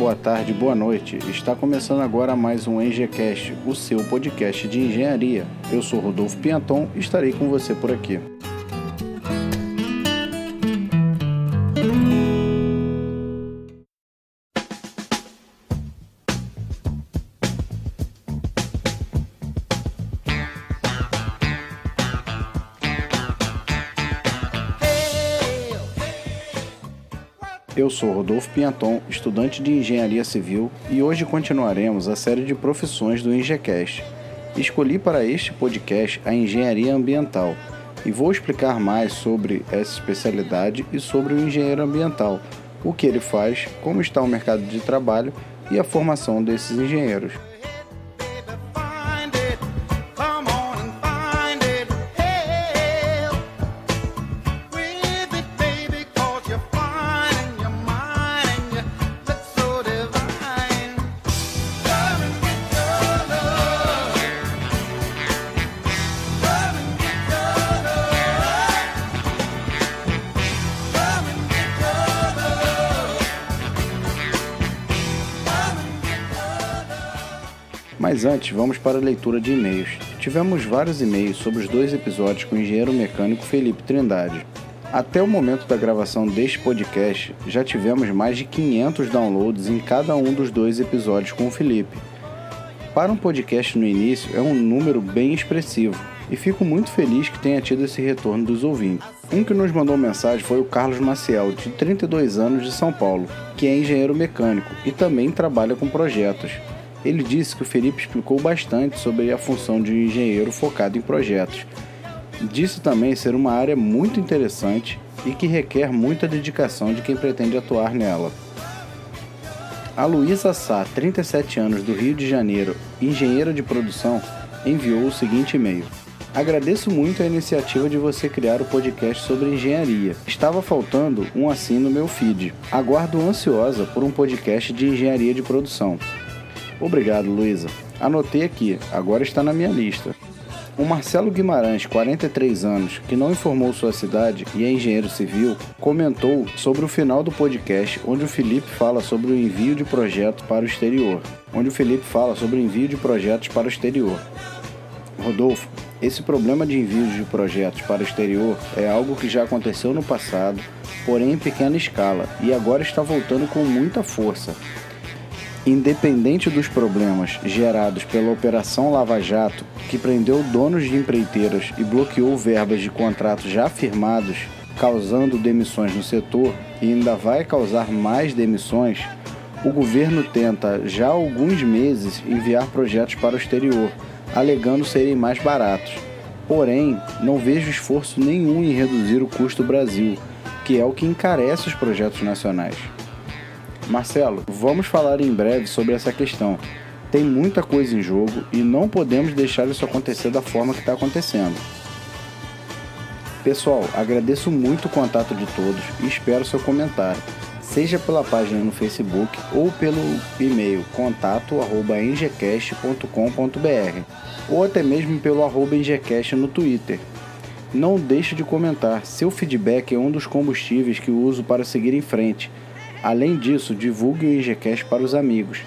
Boa tarde, boa noite. Está começando agora mais um EngieCast, o seu podcast de engenharia. Eu sou Rodolfo Pianton e estarei com você por aqui. Eu sou Rodolfo Pinhaton, estudante de Engenharia Civil, e hoje continuaremos a série de profissões do EngieCast. Escolhi para este podcast a Engenharia Ambiental e vou explicar mais sobre essa especialidade e sobre o engenheiro ambiental, o que ele faz, como está o mercado de trabalho e a formação desses engenheiros. Mas antes, vamos para a leitura de e-mails. Tivemos vários e-mails sobre os dois episódios com o engenheiro mecânico Felipe Trindade. Até o momento da gravação deste podcast, já tivemos mais de 500 downloads em cada um dos dois episódios com o Felipe. Para um podcast no início, é um número bem expressivo e fico muito feliz que tenha tido esse retorno dos ouvintes. Um que nos mandou mensagem foi o Carlos Maciel, de 32 anos de São Paulo, que é engenheiro mecânico e também trabalha com projetos. Ele disse que o Felipe explicou bastante sobre a função de um engenheiro focado em projetos. Disse também ser uma área muito interessante e que requer muita dedicação de quem pretende atuar nela. A Luísa Sá, 37 anos, do Rio de Janeiro, engenheira de produção, enviou o seguinte e-mail: Agradeço muito a iniciativa de você criar o podcast sobre engenharia. Estava faltando um assim no meu feed. Aguardo ansiosa por um podcast de engenharia de produção. Obrigado, Luísa. Anotei aqui, agora está na minha lista. O Marcelo Guimarães, 43 anos, que não informou sua cidade e é engenheiro civil, comentou sobre o final do podcast onde o Felipe fala sobre o envio de projetos para o exterior. Onde o Felipe fala sobre o envio de projetos para o exterior. Rodolfo, esse problema de envio de projetos para o exterior é algo que já aconteceu no passado, porém em pequena escala, e agora está voltando com muita força. Independente dos problemas gerados pela Operação Lava Jato, que prendeu donos de empreiteiras e bloqueou verbas de contratos já firmados, causando demissões no setor e ainda vai causar mais demissões, o governo tenta já há alguns meses enviar projetos para o exterior, alegando serem mais baratos. Porém, não vejo esforço nenhum em reduzir o custo Brasil, que é o que encarece os projetos nacionais. Marcelo, vamos falar em breve sobre essa questão. Tem muita coisa em jogo e não podemos deixar isso acontecer da forma que está acontecendo. Pessoal, agradeço muito o contato de todos e espero seu comentário, seja pela página no Facebook ou pelo e-mail contato@engecast.com.br ou até mesmo pelo arroba engecast no Twitter. Não deixe de comentar, seu feedback é um dos combustíveis que uso para seguir em frente Além disso, divulgue o IGCast para os amigos.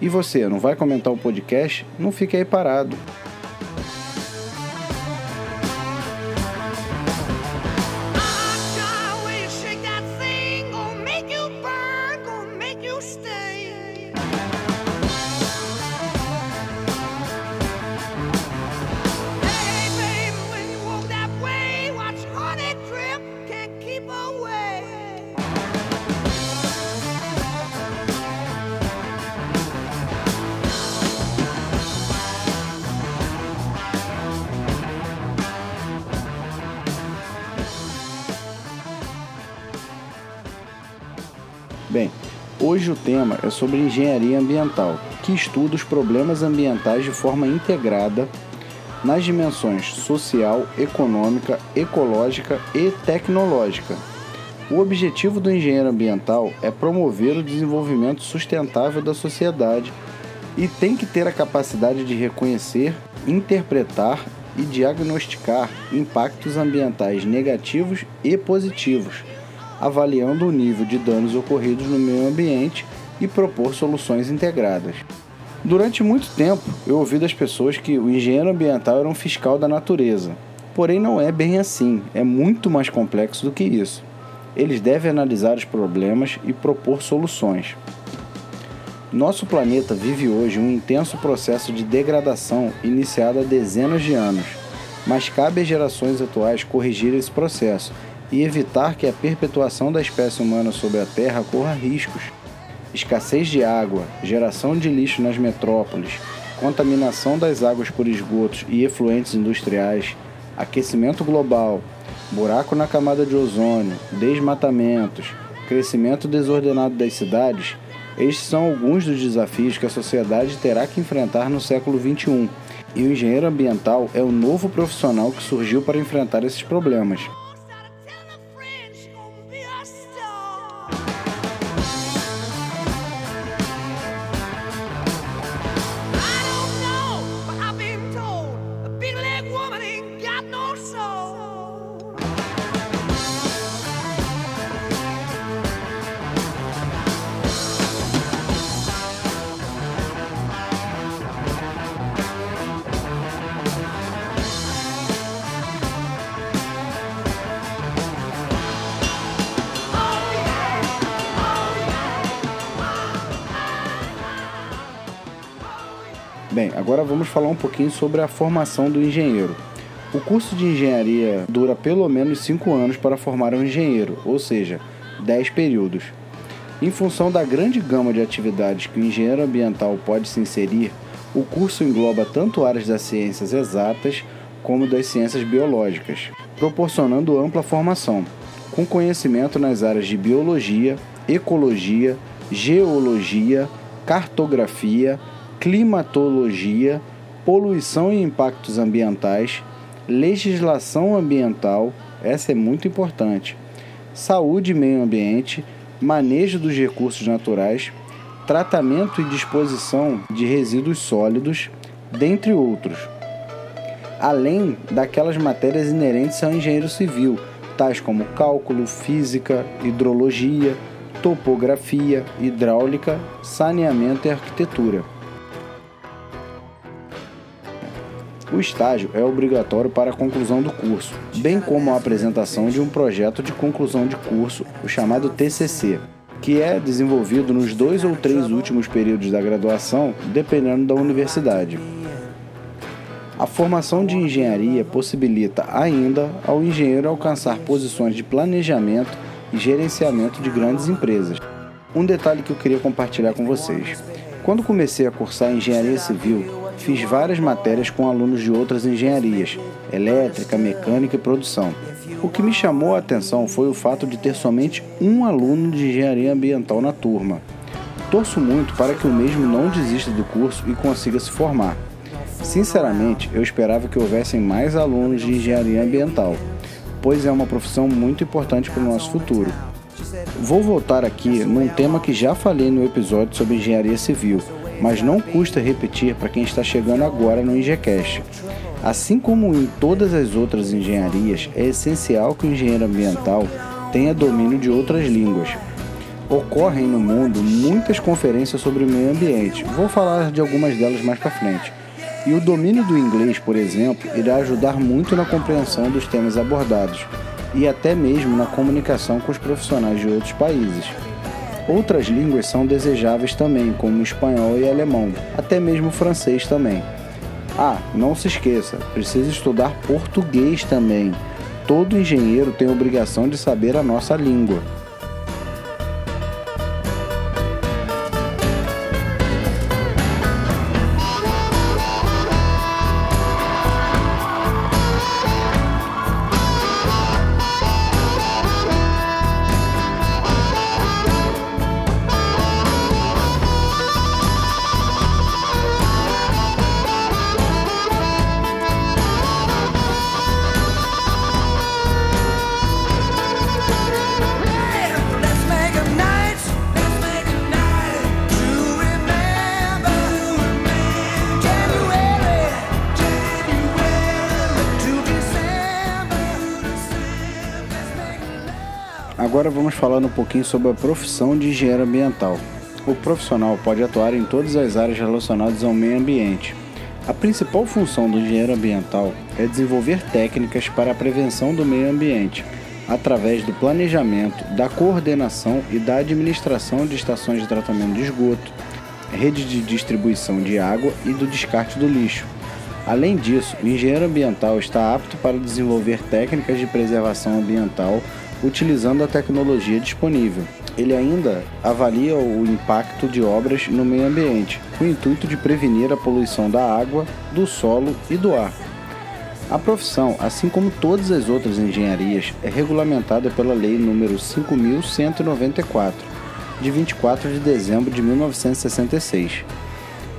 E você, não vai comentar o podcast? Não fique aí parado. O tema é sobre engenharia ambiental, que estuda os problemas ambientais de forma integrada nas dimensões social, econômica, ecológica e tecnológica. O objetivo do engenheiro ambiental é promover o desenvolvimento sustentável da sociedade e tem que ter a capacidade de reconhecer, interpretar e diagnosticar impactos ambientais negativos e positivos avaliando o nível de danos ocorridos no meio ambiente e propor soluções integradas. Durante muito tempo, eu ouvi das pessoas que o engenheiro ambiental era um fiscal da natureza. Porém, não é bem assim, é muito mais complexo do que isso. Eles devem analisar os problemas e propor soluções. Nosso planeta vive hoje um intenso processo de degradação iniciado há dezenas de anos, mas cabe às gerações atuais corrigir esse processo e evitar que a perpetuação da espécie humana sobre a Terra corra riscos escassez de água, geração de lixo nas metrópoles, contaminação das águas por esgotos e efluentes industriais, aquecimento global, buraco na camada de ozônio, desmatamentos, crescimento desordenado das cidades, estes são alguns dos desafios que a sociedade terá que enfrentar no século XXI. E o engenheiro ambiental é o novo profissional que surgiu para enfrentar esses problemas. Bem, agora vamos falar um pouquinho sobre a formação do engenheiro. O curso de engenharia dura pelo menos 5 anos para formar um engenheiro, ou seja, 10 períodos. Em função da grande gama de atividades que o engenheiro ambiental pode se inserir, o curso engloba tanto áreas das ciências exatas como das ciências biológicas, proporcionando ampla formação, com conhecimento nas áreas de biologia, ecologia, geologia, cartografia, climatologia, poluição e impactos ambientais, legislação ambiental, essa é muito importante, saúde e meio ambiente, manejo dos recursos naturais, tratamento e disposição de resíduos sólidos, dentre outros. Além daquelas matérias inerentes ao engenheiro civil, tais como cálculo, física, hidrologia, topografia, hidráulica, saneamento e arquitetura. O estágio é obrigatório para a conclusão do curso, bem como a apresentação de um projeto de conclusão de curso, o chamado TCC, que é desenvolvido nos dois ou três últimos períodos da graduação, dependendo da universidade. A formação de engenharia possibilita ainda ao engenheiro alcançar posições de planejamento e gerenciamento de grandes empresas. Um detalhe que eu queria compartilhar com vocês. Quando comecei a cursar engenharia civil, fiz várias matérias com alunos de outras engenharias, elétrica, mecânica e produção. O que me chamou a atenção foi o fato de ter somente um aluno de engenharia ambiental na turma. Torço muito para que o mesmo não desista do curso e consiga se formar. Sinceramente, eu esperava que houvessem mais alunos de engenharia ambiental, pois é uma profissão muito importante para o nosso futuro. Vou voltar aqui num tema que já falei no episódio sobre engenharia civil, mas não custa repetir para quem está chegando agora no IngeCast. Assim como em todas as outras engenharias, é essencial que o engenheiro ambiental tenha domínio de outras línguas. Ocorrem no mundo muitas conferências sobre o meio ambiente, vou falar de algumas delas mais para frente. E o domínio do inglês, por exemplo, irá ajudar muito na compreensão dos temas abordados e até mesmo na comunicação com os profissionais de outros países. Outras línguas são desejáveis também, como espanhol e alemão, até mesmo francês também. Ah, não se esqueça, precisa estudar português também. Todo engenheiro tem obrigação de saber a nossa língua. Vamos falar um pouquinho sobre a profissão de engenheiro ambiental. o profissional pode atuar em todas as áreas relacionadas ao meio ambiente. A principal função do engenheiro ambiental é desenvolver técnicas para a prevenção do meio ambiente, através do planejamento, da coordenação e da administração de estações de tratamento de esgoto, rede de distribuição de água e do descarte do lixo. Além disso, o engenheiro ambiental está apto para desenvolver técnicas de preservação ambiental utilizando a tecnologia disponível. Ele ainda avalia o impacto de obras no meio ambiente, com o intuito de prevenir a poluição da água, do solo e do ar. A profissão, assim como todas as outras engenharias, é regulamentada pela Lei nº 5194 de 24 de dezembro de 1966.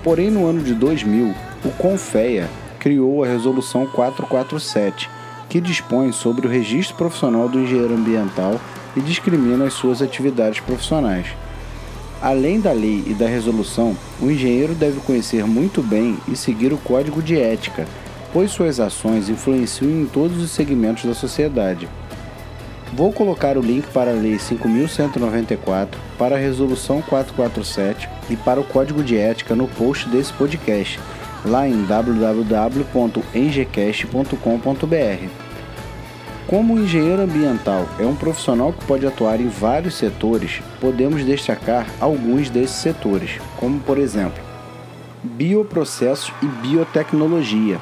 Porém, no ano de 2000, o CONFEA criou a Resolução 447, que dispõe sobre o registro profissional do engenheiro ambiental e discrimina as suas atividades profissionais. Além da lei e da resolução, o engenheiro deve conhecer muito bem e seguir o código de ética, pois suas ações influenciam em todos os segmentos da sociedade. Vou colocar o link para a Lei 5.194, para a Resolução 447 e para o Código de Ética no post desse podcast, lá em www.engcast.com.br. Como engenheiro ambiental é um profissional que pode atuar em vários setores, podemos destacar alguns desses setores, como por exemplo, bioprocessos e biotecnologia,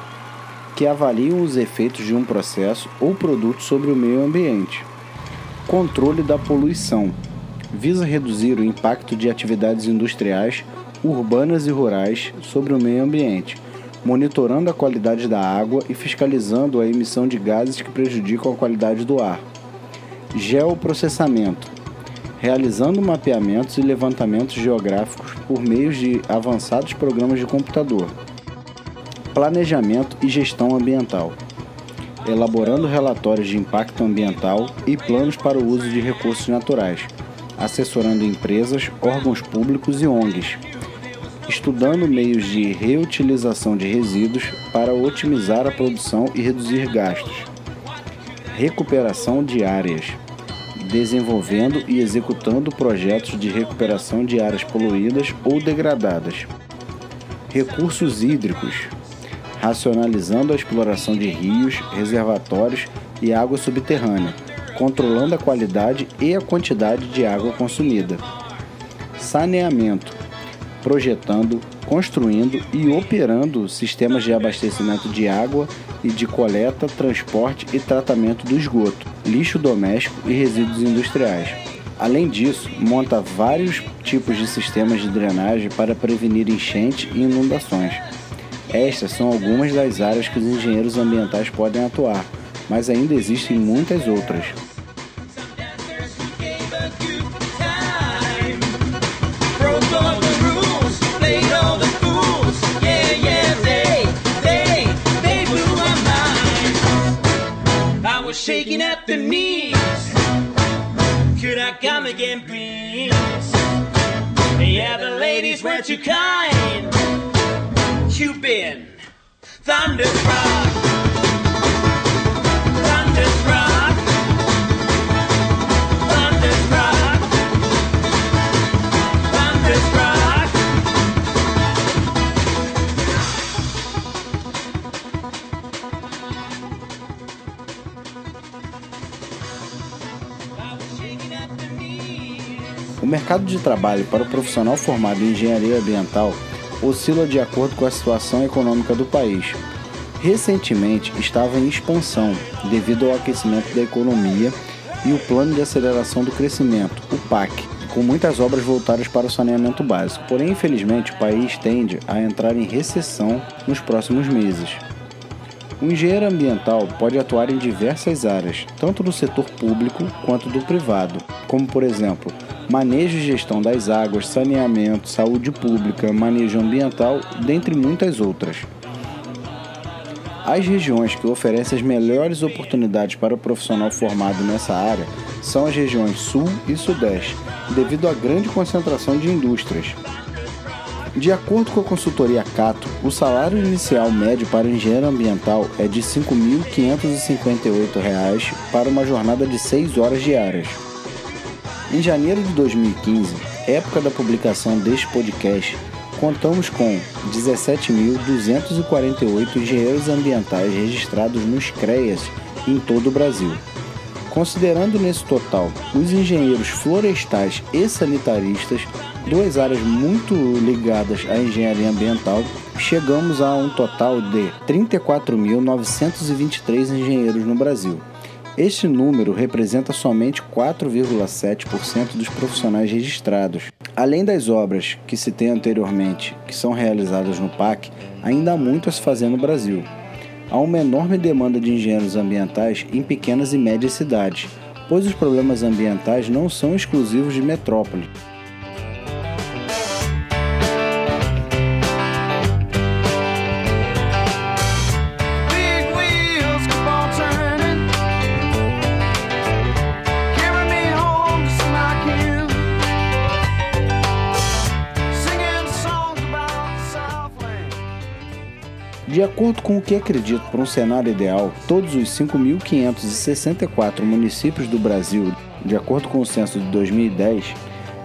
que avaliam os efeitos de um processo ou produto sobre o meio ambiente. Controle da poluição. Visa reduzir o impacto de atividades industriais, urbanas e rurais sobre o meio ambiente, monitorando a qualidade da água e fiscalizando a emissão de gases que prejudicam a qualidade do ar. Geoprocessamento. Realizando mapeamentos e levantamentos geográficos por meio de avançados programas de computador. Planejamento e gestão ambiental elaborando relatórios de impacto ambiental e planos para o uso de recursos naturais, assessorando empresas, órgãos públicos e ONGs, estudando meios de reutilização de resíduos para otimizar a produção e reduzir gastos, recuperação de áreas, desenvolvendo e executando projetos de recuperação de áreas poluídas ou degradadas, recursos hídricos, racionalizando a exploração de rios, reservatórios e água subterrânea, controlando a qualidade e a quantidade de água consumida. Saneamento projetando, construindo e operando sistemas de abastecimento de água e de coleta, transporte e tratamento do esgoto, lixo doméstico e resíduos industriais. Além disso, monta vários tipos de sistemas de drenagem para prevenir enchente e inundações estas são algumas das áreas que os engenheiros ambientais podem atuar, mas ainda existem muitas outras. Yeah, The ladies were too kind. You've been thunderstruck. O mercado de trabalho para o profissional formado em engenharia ambiental oscila de acordo com a situação econômica do país. Recentemente estava em expansão devido ao aquecimento da economia e o Plano de Aceleração do Crescimento, o PAC, com muitas obras voltadas para o saneamento básico. Porém, infelizmente, o país tende a entrar em recessão nos próximos meses. O engenheiro ambiental pode atuar em diversas áreas, tanto do setor público quanto do privado, como por exemplo, manejo e gestão das águas, saneamento, saúde pública, manejo ambiental, dentre muitas outras. As regiões que oferecem as melhores oportunidades para o profissional formado nessa área são as regiões Sul e Sudeste, devido à grande concentração de indústrias. De acordo com a consultoria Cato, o salário inicial médio para engenheiro ambiental é de R$ 5.558 para uma jornada de 6 horas diárias. Em janeiro de 2015, época da publicação deste podcast, contamos com 17.248 engenheiros ambientais registrados nos CREAS em todo o Brasil. Considerando nesse total os engenheiros florestais e sanitaristas, duas áreas muito ligadas à engenharia ambiental, chegamos a um total de 34.923 engenheiros no Brasil. Este número representa somente 4,7% dos profissionais registrados. Além das obras que citei anteriormente, que são realizadas no PAC, ainda há muito a se fazer no Brasil. Há uma enorme demanda de engenheiros ambientais em pequenas e médias cidades, pois os problemas ambientais não são exclusivos de metrópole. Acordo com o que acredito para um cenário ideal, todos os 5.564 municípios do Brasil, de acordo com o censo de 2010,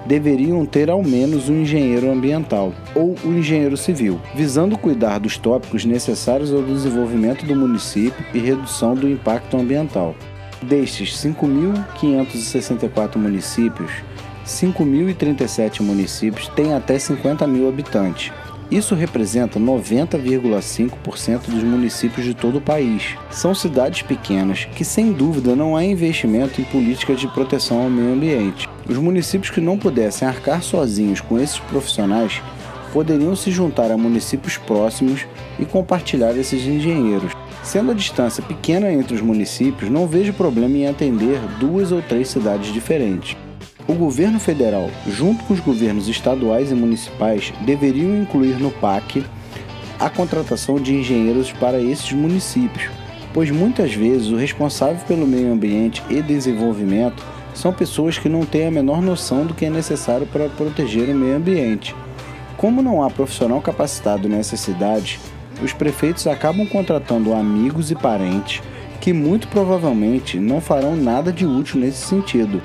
deveriam ter ao menos um engenheiro ambiental ou um engenheiro civil, visando cuidar dos tópicos necessários ao desenvolvimento do município e redução do impacto ambiental. Destes 5.564 municípios, 5.037 municípios têm até 50 mil habitantes, isso representa 90,5% dos municípios de todo o país. São cidades pequenas que, sem dúvida, não há investimento em políticas de proteção ao meio ambiente. Os municípios que não pudessem arcar sozinhos com esses profissionais poderiam se juntar a municípios próximos e compartilhar esses engenheiros. Sendo a distância pequena entre os municípios, não vejo problema em atender duas ou três cidades diferentes. O governo federal, junto com os governos estaduais e municipais, deveriam incluir no PAC a contratação de engenheiros para esses municípios, pois muitas vezes o responsável pelo meio ambiente e desenvolvimento são pessoas que não têm a menor noção do que é necessário para proteger o meio ambiente. Como não há profissional capacitado nessas cidades, os prefeitos acabam contratando amigos e parentes que muito provavelmente não farão nada de útil nesse sentido.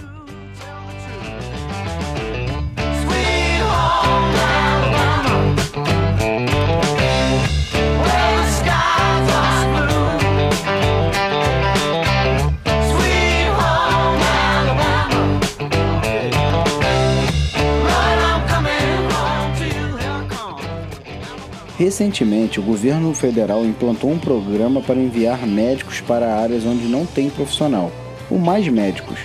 Recentemente, o governo federal implantou um programa para enviar médicos para áreas onde não tem profissional, o Mais Médicos.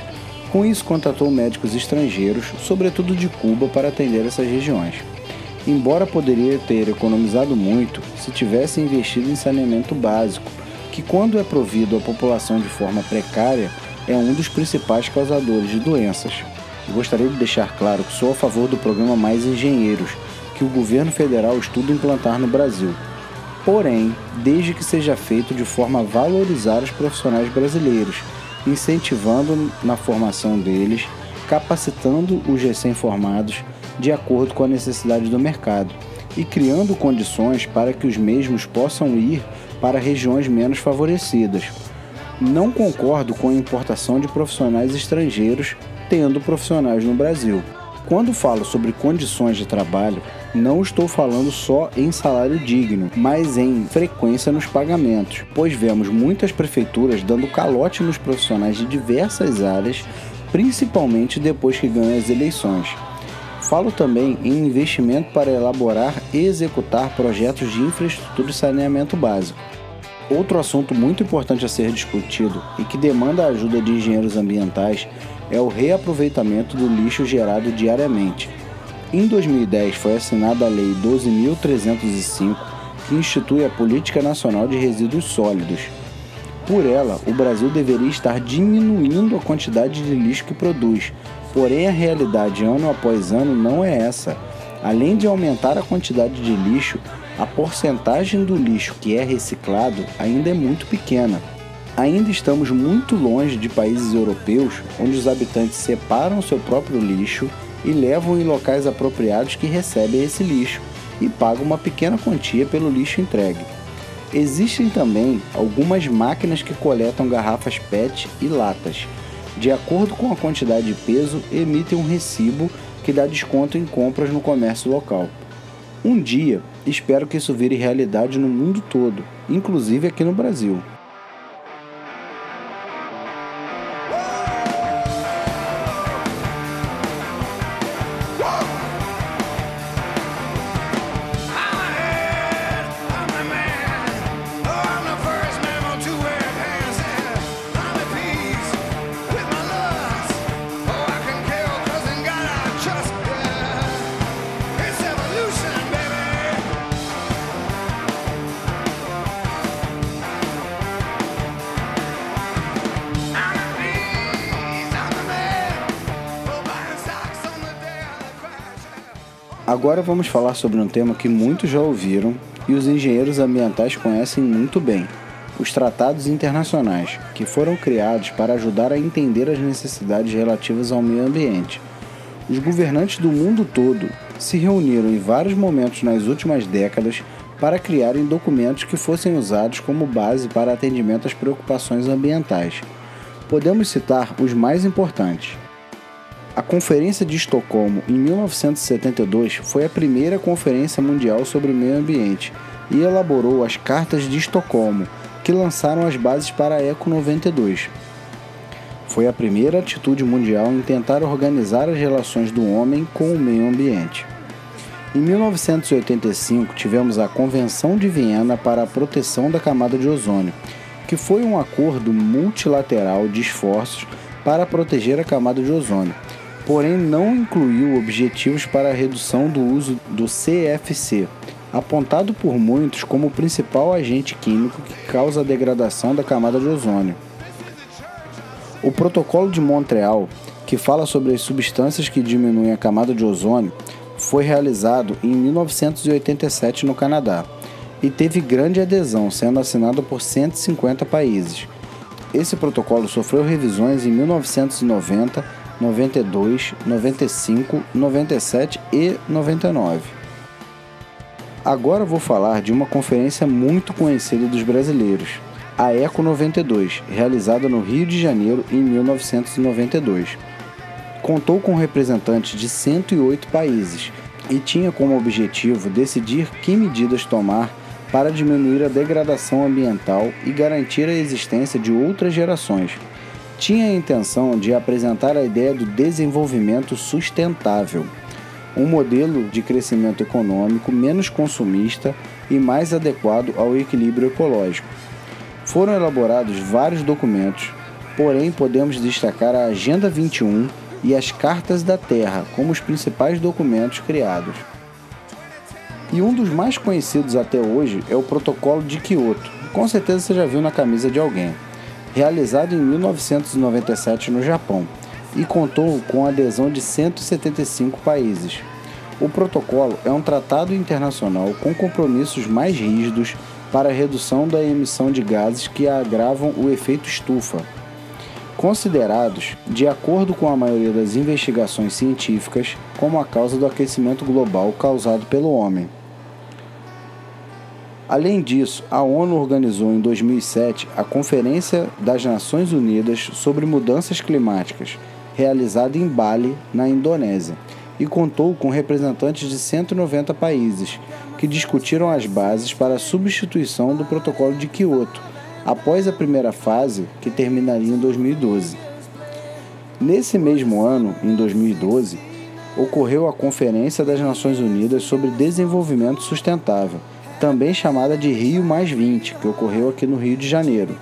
Com isso, contratou médicos estrangeiros, sobretudo de Cuba, para atender essas regiões. Embora poderia ter economizado muito se tivesse investido em saneamento básico, que, quando é provido à população de forma precária, é um dos principais causadores de doenças. gostaria de deixar claro que sou a favor do programa Mais Engenheiros que o governo federal estuda implantar no Brasil. Porém, desde que seja feito de forma a valorizar os profissionais brasileiros, incentivando na formação deles, capacitando os recém-formados de acordo com a necessidade do mercado e criando condições para que os mesmos possam ir para regiões menos favorecidas. Não concordo com a importação de profissionais estrangeiros tendo profissionais no Brasil. Quando falo sobre condições de trabalho, não estou falando só em salário digno, mas em frequência nos pagamentos, pois vemos muitas prefeituras dando calote nos profissionais de diversas áreas, principalmente depois que ganham as eleições. Falo também em investimento para elaborar e executar projetos de infraestrutura e saneamento básico. Outro assunto muito importante a ser discutido e que demanda a ajuda de engenheiros ambientais é o reaproveitamento do lixo gerado diariamente. Em 2010 foi assinada a Lei 12.305, que institui a Política Nacional de Resíduos Sólidos. Por ela, o Brasil deveria estar diminuindo a quantidade de lixo que produz, porém a realidade ano após ano não é essa. Além de aumentar a quantidade de lixo, a porcentagem do lixo que é reciclado ainda é muito pequena. Ainda estamos muito longe de países europeus onde os habitantes separam seu próprio lixo e levam em locais apropriados que recebem esse lixo e pagam uma pequena quantia pelo lixo entregue. Existem também algumas máquinas que coletam garrafas PET e latas. De acordo com a quantidade de peso, emitem um recibo que dá desconto em compras no comércio local. Um dia, espero que isso vire realidade no mundo todo, inclusive aqui no Brasil. Agora vamos falar sobre um tema que muitos já ouviram e os engenheiros ambientais conhecem muito bem: os tratados internacionais, que foram criados para ajudar a entender as necessidades relativas ao meio ambiente. Os governantes do mundo todo se reuniram em vários momentos nas últimas décadas para criarem documentos que fossem usados como base para atendimento às preocupações ambientais. Podemos citar os mais importantes. A Conferência de Estocolmo, em 1972, foi a primeira conferência mundial sobre o meio ambiente e elaborou as Cartas de Estocolmo, que lançaram as bases para a ECO 92. Foi a primeira atitude mundial em tentar organizar as relações do homem com o meio ambiente. Em 1985, tivemos a Convenção de Viena para a Proteção da Camada de Ozônio, que foi um acordo multilateral de esforços para proteger a camada de ozônio porém não incluiu objetivos para a redução do uso do CFC, apontado por muitos como o principal agente químico que causa a degradação da camada de ozônio. O Protocolo de Montreal, que fala sobre as substâncias que diminuem a camada de ozônio, foi realizado em 1987 no Canadá e teve grande adesão, sendo assinado por 150 países. Esse protocolo sofreu revisões em 1990 92, 95, 97 e 99. Agora vou falar de uma conferência muito conhecida dos brasileiros, a Eco 92, realizada no Rio de Janeiro em 1992. Contou com representantes de 108 países e tinha como objetivo decidir que medidas tomar para diminuir a degradação ambiental e garantir a existência de outras gerações tinha a intenção de apresentar a ideia do desenvolvimento sustentável, um modelo de crescimento econômico menos consumista e mais adequado ao equilíbrio ecológico. Foram elaborados vários documentos, porém podemos destacar a Agenda 21 e as Cartas da Terra como os principais documentos criados. E um dos mais conhecidos até hoje é o Protocolo de Kyoto. Com certeza você já viu na camisa de alguém realizado em 1997 no Japão e contou com a adesão de 175 países. O protocolo é um tratado internacional com compromissos mais rígidos para a redução da emissão de gases que agravam o efeito estufa, considerados, de acordo com a maioria das investigações científicas, como a causa do aquecimento global causado pelo homem. Além disso, a ONU organizou em 2007 a Conferência das Nações Unidas sobre Mudanças Climáticas, realizada em Bali, na Indonésia, e contou com representantes de 190 países, que discutiram as bases para a substituição do Protocolo de Quioto, após a primeira fase, que terminaria em 2012. Nesse mesmo ano, em 2012, ocorreu a Conferência das Nações Unidas sobre Desenvolvimento Sustentável também chamada de Rio Mais 20, que ocorreu aqui no Rio de Janeiro,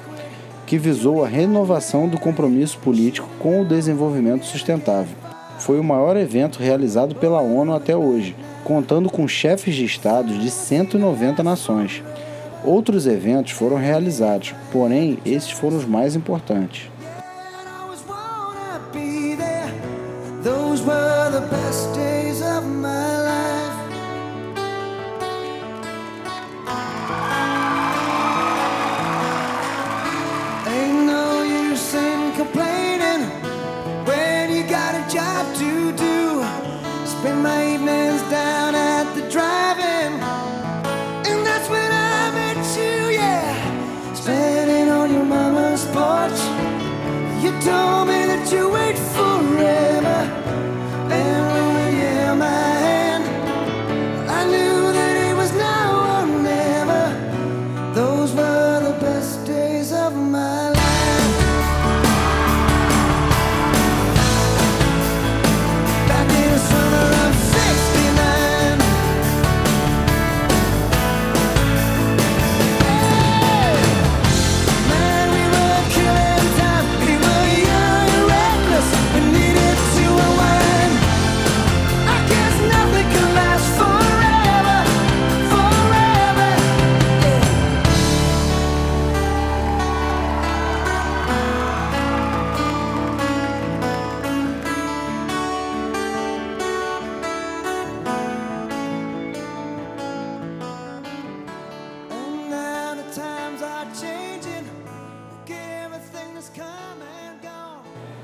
que visou a renovação do compromisso político com o desenvolvimento sustentável. Foi o maior evento realizado pela ONU até hoje, contando com chefes de estados de 190 nações. Outros eventos foram realizados, porém, esses foram os mais importantes.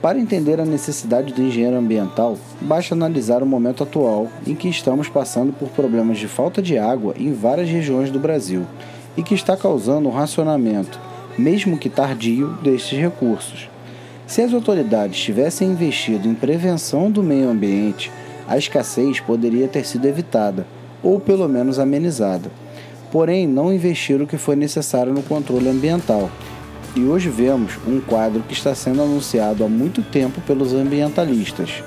Para entender a necessidade do engenheiro ambiental, basta analisar o momento atual em que estamos passando por problemas de falta de água em várias regiões do Brasil e que está causando um racionamento, mesmo que tardio, destes recursos. Se as autoridades tivessem investido em prevenção do meio ambiente, a escassez poderia ter sido evitada, ou pelo menos amenizada. Porém, não investiram o que foi necessário no controle ambiental e hoje vemos um quadro que está sendo anunciado há muito tempo pelos ambientalistas.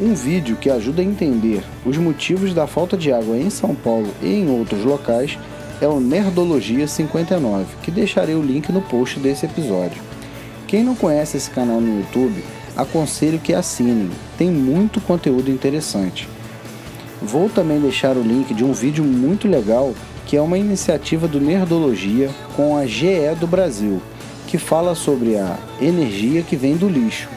Um vídeo que ajuda a entender os motivos da falta de água em São Paulo e em outros locais é o Nerdologia 59, que deixarei o link no post desse episódio. Quem não conhece esse canal no YouTube, aconselho que assinem, tem muito conteúdo interessante. Vou também deixar o link de um vídeo muito legal que é uma iniciativa do Nerdologia com a GE do Brasil, que fala sobre a energia que vem do lixo.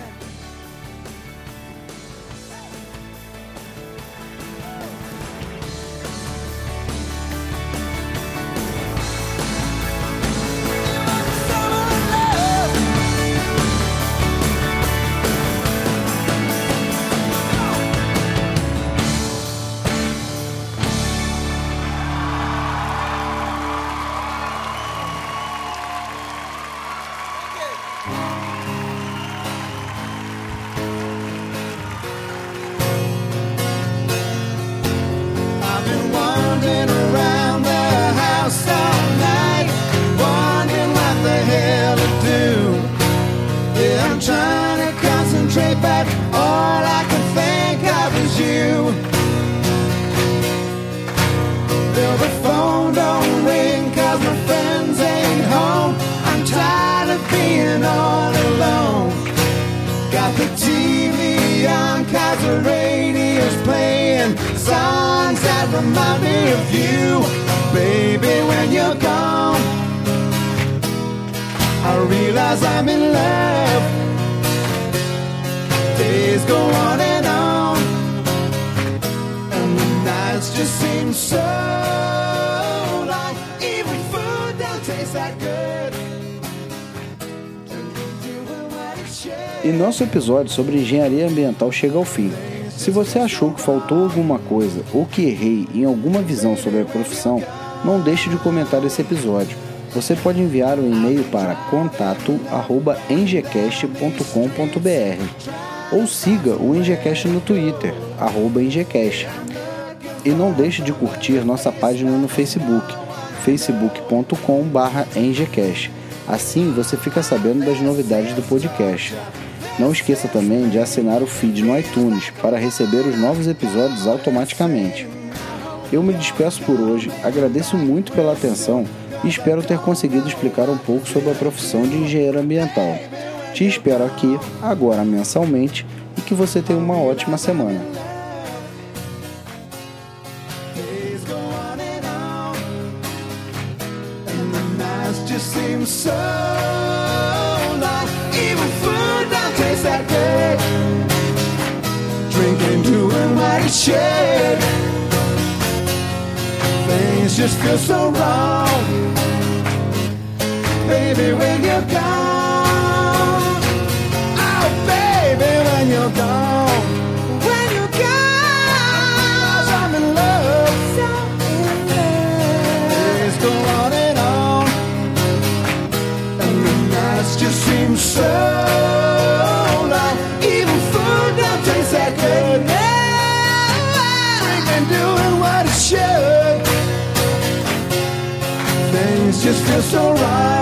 back, all I could think of is you. Well, the phone don't ring, cause my friends ain't home. I'm tired of being all alone. Got the TV on, cause the radio's playing songs that remind me of you. Baby, when you're gone, I realize I'm in love. Go on and on, and the nights just seem so. Even food that good. E nosso episódio sobre engenharia ambiental chega ao fim. Se você achou que faltou alguma coisa ou que errei em alguma visão sobre a profissão, não deixe de comentar esse episódio. Você pode enviar um e-mail para contato@engcast.com.br ou siga o Engcast no Twitter @engcast. E não deixe de curtir nossa página no Facebook, facebook.com/engcast. Assim você fica sabendo das novidades do podcast. Não esqueça também de assinar o feed no iTunes para receber os novos episódios automaticamente. Eu me despeço por hoje, agradeço muito pela atenção e espero ter conseguido explicar um pouco sobre a profissão de engenheiro ambiental. Te espero aqui, agora mensalmente, e que você tenha uma ótima semana. just feel so wrong. Baby, when you're gone. Just feel